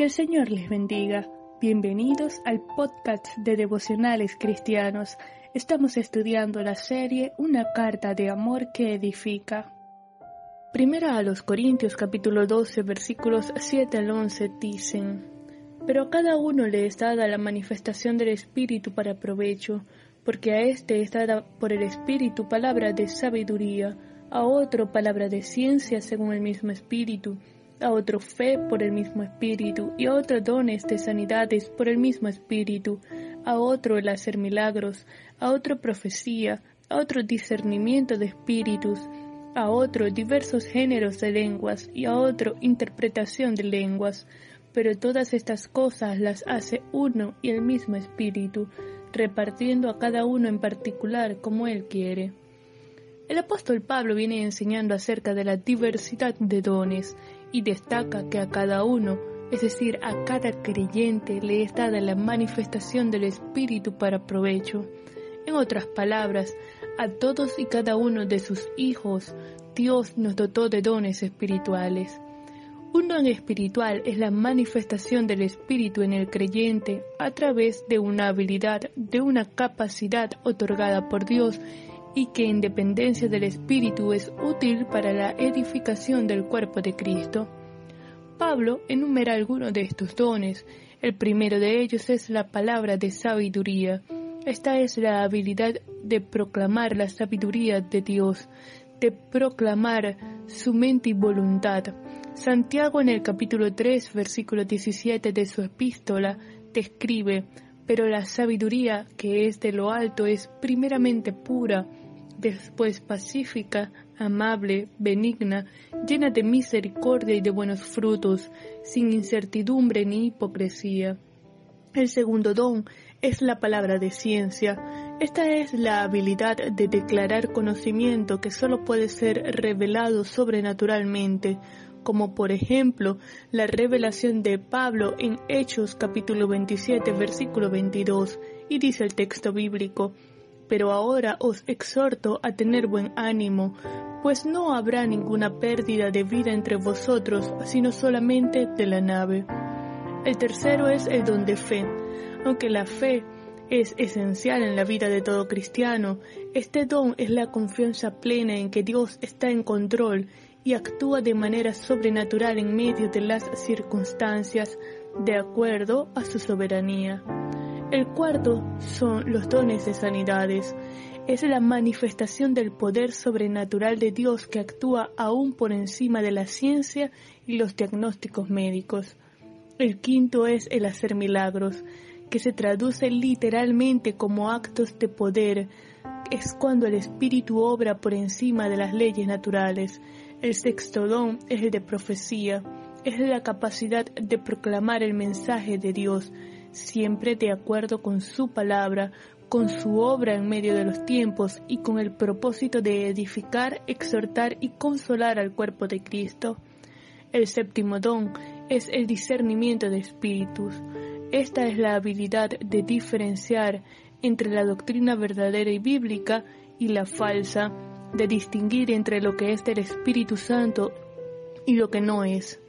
Que el Señor les bendiga. Bienvenidos al podcast de devocionales cristianos. Estamos estudiando la serie Una carta de amor que edifica. Primera a los Corintios capítulo 12 versículos 7 al 11 dicen, Pero a cada uno le es dada la manifestación del Espíritu para provecho, porque a éste es dada por el Espíritu palabra de sabiduría, a otro palabra de ciencia según el mismo Espíritu, a otro fe por el mismo Espíritu, y a otro dones de sanidades por el mismo Espíritu, a otro el hacer milagros, a otro profecía, a otro discernimiento de espíritus, a otro diversos géneros de lenguas y a otro interpretación de lenguas. Pero todas estas cosas las hace uno y el mismo Espíritu, repartiendo a cada uno en particular como Él quiere. El apóstol Pablo viene enseñando acerca de la diversidad de dones y destaca que a cada uno, es decir, a cada creyente, le es dada la manifestación del Espíritu para provecho. En otras palabras, a todos y cada uno de sus hijos, Dios nos dotó de dones espirituales. Un don espiritual es la manifestación del Espíritu en el creyente a través de una habilidad, de una capacidad otorgada por Dios y que en dependencia del Espíritu es útil para la edificación del cuerpo de Cristo. Pablo enumera algunos de estos dones. El primero de ellos es la palabra de sabiduría. Esta es la habilidad de proclamar la sabiduría de Dios, de proclamar su mente y voluntad. Santiago en el capítulo 3, versículo 17 de su epístola, describe, pero la sabiduría que es de lo alto es primeramente pura, después pacífica, amable, benigna, llena de misericordia y de buenos frutos, sin incertidumbre ni hipocresía. El segundo don es la palabra de ciencia. Esta es la habilidad de declarar conocimiento que solo puede ser revelado sobrenaturalmente, como por ejemplo la revelación de Pablo en Hechos capítulo 27 versículo 22, y dice el texto bíblico, pero ahora os exhorto a tener buen ánimo, pues no habrá ninguna pérdida de vida entre vosotros, sino solamente de la nave. El tercero es el don de fe. Aunque la fe es esencial en la vida de todo cristiano, este don es la confianza plena en que Dios está en control y actúa de manera sobrenatural en medio de las circunstancias, de acuerdo a su soberanía. El cuarto son los dones de sanidades. Es la manifestación del poder sobrenatural de Dios que actúa aún por encima de la ciencia y los diagnósticos médicos. El quinto es el hacer milagros, que se traduce literalmente como actos de poder. Es cuando el Espíritu obra por encima de las leyes naturales. El sexto don es el de profecía, es la capacidad de proclamar el mensaje de Dios siempre de acuerdo con su palabra, con su obra en medio de los tiempos y con el propósito de edificar, exhortar y consolar al cuerpo de Cristo. El séptimo don es el discernimiento de espíritus. Esta es la habilidad de diferenciar entre la doctrina verdadera y bíblica y la falsa, de distinguir entre lo que es del Espíritu Santo y lo que no es.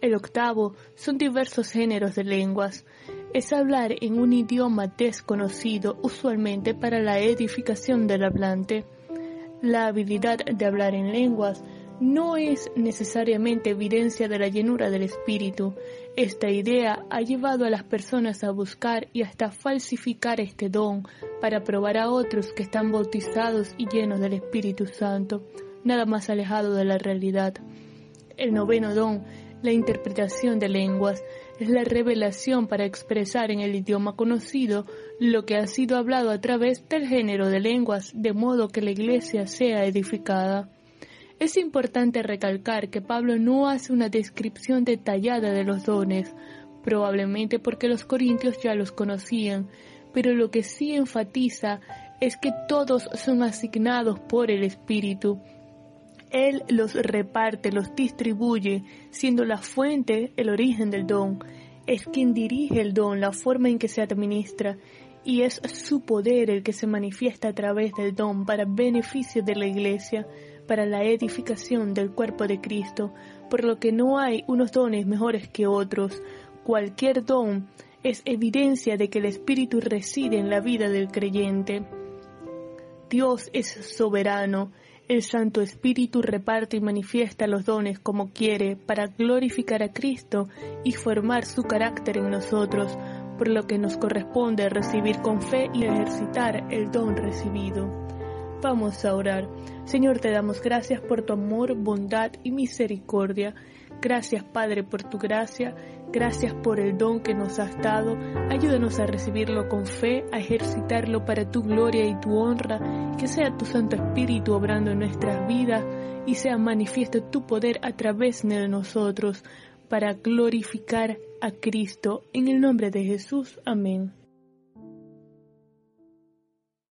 El octavo son diversos géneros de lenguas es hablar en un idioma desconocido usualmente para la edificación del hablante. La habilidad de hablar en lenguas no es necesariamente evidencia de la llenura del espíritu. Esta idea ha llevado a las personas a buscar y hasta falsificar este don para probar a otros que están bautizados y llenos del Espíritu Santo, nada más alejado de la realidad. El noveno don, la interpretación de lenguas, es la revelación para expresar en el idioma conocido lo que ha sido hablado a través del género de lenguas, de modo que la iglesia sea edificada. Es importante recalcar que Pablo no hace una descripción detallada de los dones, probablemente porque los corintios ya los conocían, pero lo que sí enfatiza es que todos son asignados por el Espíritu. Él los reparte, los distribuye, siendo la fuente el origen del don. Es quien dirige el don, la forma en que se administra, y es su poder el que se manifiesta a través del don para beneficio de la Iglesia, para la edificación del cuerpo de Cristo, por lo que no hay unos dones mejores que otros. cualquier don es evidencia de que el Espíritu reside en la vida del creyente. Dios es soberano, el Santo Espíritu reparte y manifiesta los dones como quiere para glorificar a Cristo y formar su carácter en nosotros, por lo que nos corresponde recibir con fe y ejercitar el don recibido. Vamos a orar. Señor, te damos gracias por tu amor, bondad y misericordia. Gracias, Padre, por tu gracia. Gracias por el don que nos has dado. Ayúdanos a recibirlo con fe, a ejercitarlo para tu gloria y tu honra. Que sea tu Santo Espíritu obrando en nuestras vidas y sea manifiesto tu poder a través de nosotros para glorificar a Cristo. En el nombre de Jesús. Amén.